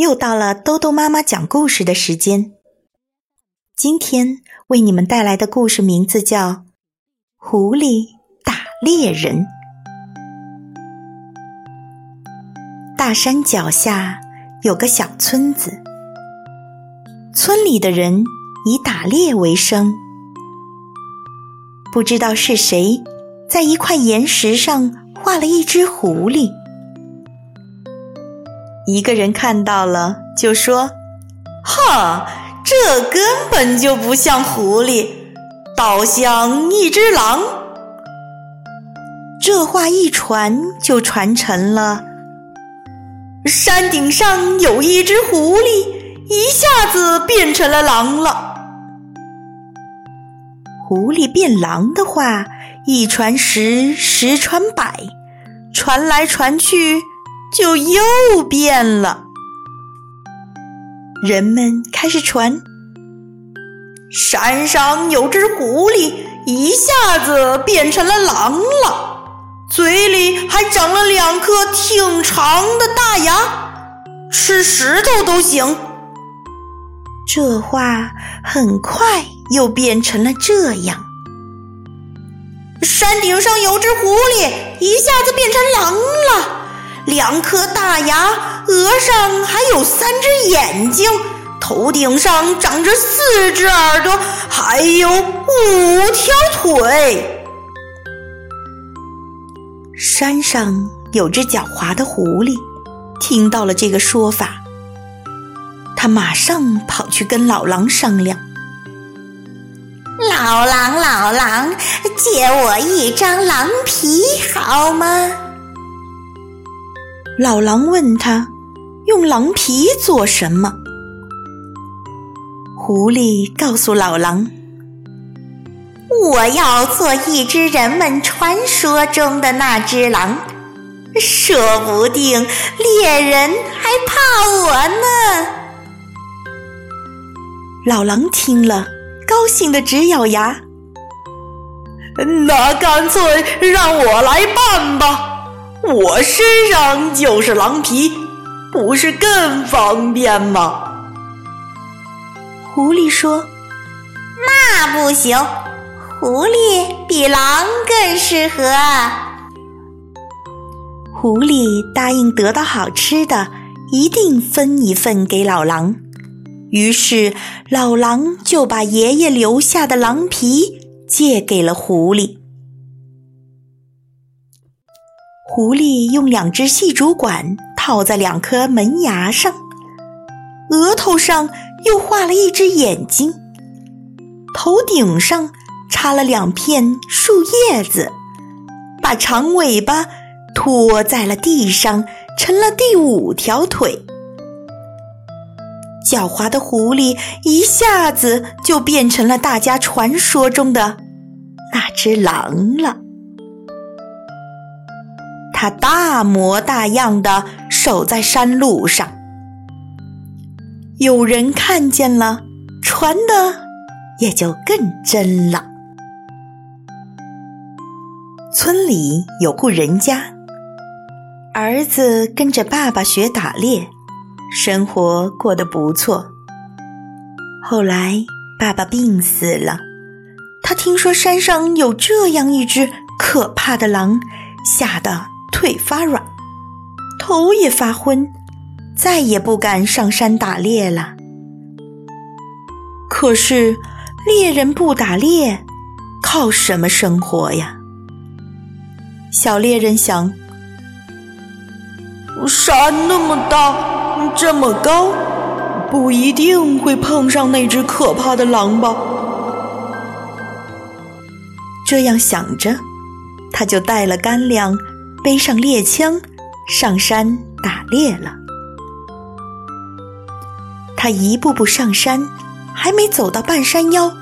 又到了兜兜妈妈讲故事的时间。今天为你们带来的故事名字叫《狐狸打猎人》。大山脚下有个小村子，村里的人以打猎为生。不知道是谁在一块岩石上画了一只狐狸。一个人看到了，就说：“哈，这根本就不像狐狸，倒像一只狼。”这话一传，就传成了：“山顶上有一只狐狸，一下子变成了狼了。”狐狸变狼的话一传十，十传百，传来传去。就又变了。人们开始传：山上有只狐狸，一下子变成了狼了，嘴里还长了两颗挺长的大牙，吃石头都行。这话很快又变成了这样：山顶上有只狐狸，一下子变成狼了。两颗大牙，额上还有三只眼睛，头顶上长着四只耳朵，还有五条腿。山上有只狡猾的狐狸，听到了这个说法，他马上跑去跟老狼商量：“老狼，老狼，借我一张狼皮好吗？”老狼问他：“用狼皮做什么？”狐狸告诉老狼：“我要做一只人们传说中的那只狼，说不定猎人还怕我呢。”老狼听了，高兴的直咬牙：“那干脆让我来办吧！”我身上就是狼皮，不是更方便吗？狐狸说：“那不行，狐狸比狼更适合。”狐狸答应得到好吃的，一定分一份给老狼。于是老狼就把爷爷留下的狼皮借给了狐狸。狐狸用两只细竹管套在两颗门牙上，额头上又画了一只眼睛，头顶上插了两片树叶子，把长尾巴拖在了地上，成了第五条腿。狡猾的狐狸一下子就变成了大家传说中的那只狼了。他大模大样的守在山路上，有人看见了，传的也就更真了。村里有户人家，儿子跟着爸爸学打猎，生活过得不错。后来爸爸病死了，他听说山上有这样一只可怕的狼，吓得。腿发软，头也发昏，再也不敢上山打猎了。可是猎人不打猎，靠什么生活呀？小猎人想：山那么大，这么高，不一定会碰上那只可怕的狼吧？这样想着，他就带了干粮。背上猎枪，上山打猎了。他一步步上山，还没走到半山腰，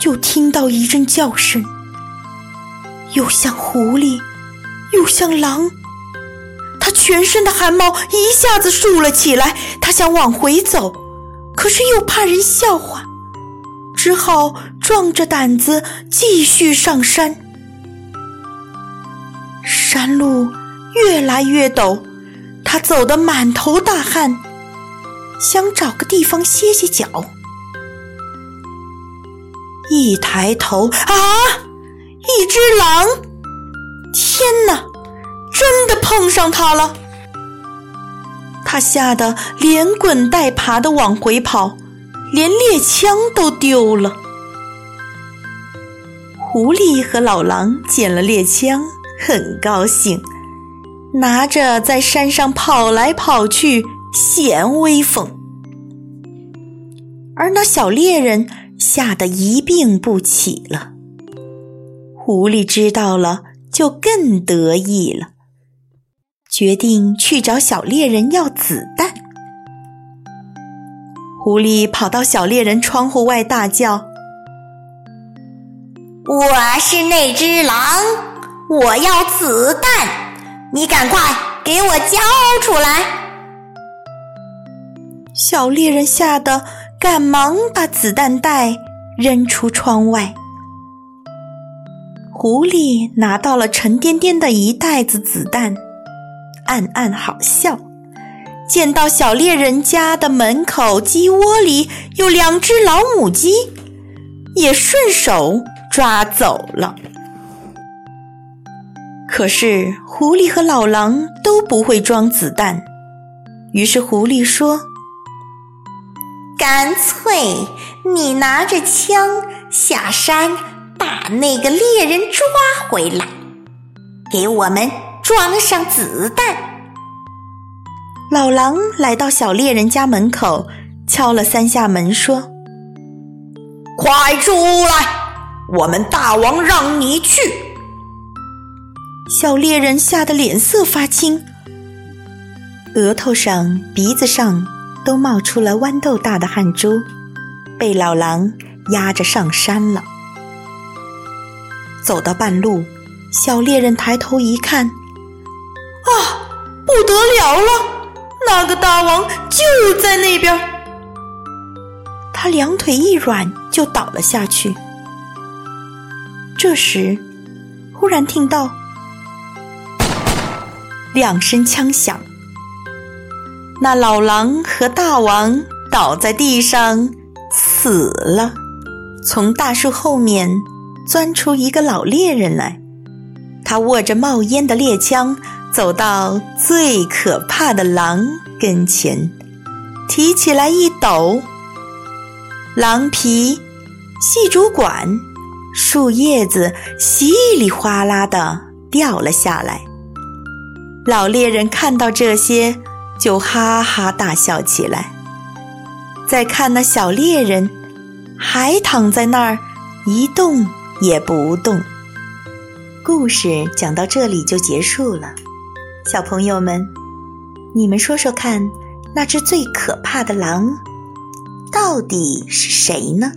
就听到一阵叫声，又像狐狸，又像狼。他全身的汗毛一下子竖了起来，他想往回走，可是又怕人笑话，只好壮着胆子继续上山。山路越来越陡，他走得满头大汗，想找个地方歇歇脚。一抬头，啊，一只狼！天哪！真的碰上他了，他吓得连滚带爬的往回跑，连猎枪都丢了。狐狸和老狼捡了猎枪，很高兴，拿着在山上跑来跑去，显威风。而那小猎人吓得一病不起了。狐狸知道了，就更得意了。决定去找小猎人要子弹。狐狸跑到小猎人窗户外大叫：“我是那只狼，我要子弹，你赶快给我交出来！”小猎人吓得赶忙把子弹袋扔出窗外。狐狸拿到了沉甸甸的一袋子子弹。暗暗好笑，见到小猎人家的门口鸡窝里有两只老母鸡，也顺手抓走了。可是狐狸和老狼都不会装子弹，于是狐狸说：“干脆你拿着枪下山，把那个猎人抓回来，给我们。”装上子弹。老狼来到小猎人家门口，敲了三下门，说：“快出来，我们大王让你去。”小猎人吓得脸色发青，额头上、鼻子上都冒出了豌豆大的汗珠，被老狼压着上山了。走到半路，小猎人抬头一看。啊，不得了了！那个大王就在那边。他两腿一软，就倒了下去。这时，忽然听到两声枪响，那老狼和大王倒在地上死了。从大树后面钻出一个老猎人来，他握着冒烟的猎枪。走到最可怕的狼跟前，提起来一抖，狼皮、细竹管、树叶子稀里哗啦的掉了下来。老猎人看到这些，就哈哈大笑起来。再看那小猎人，还躺在那儿一动也不动。故事讲到这里就结束了。小朋友们，你们说说看，那只最可怕的狼到底是谁呢？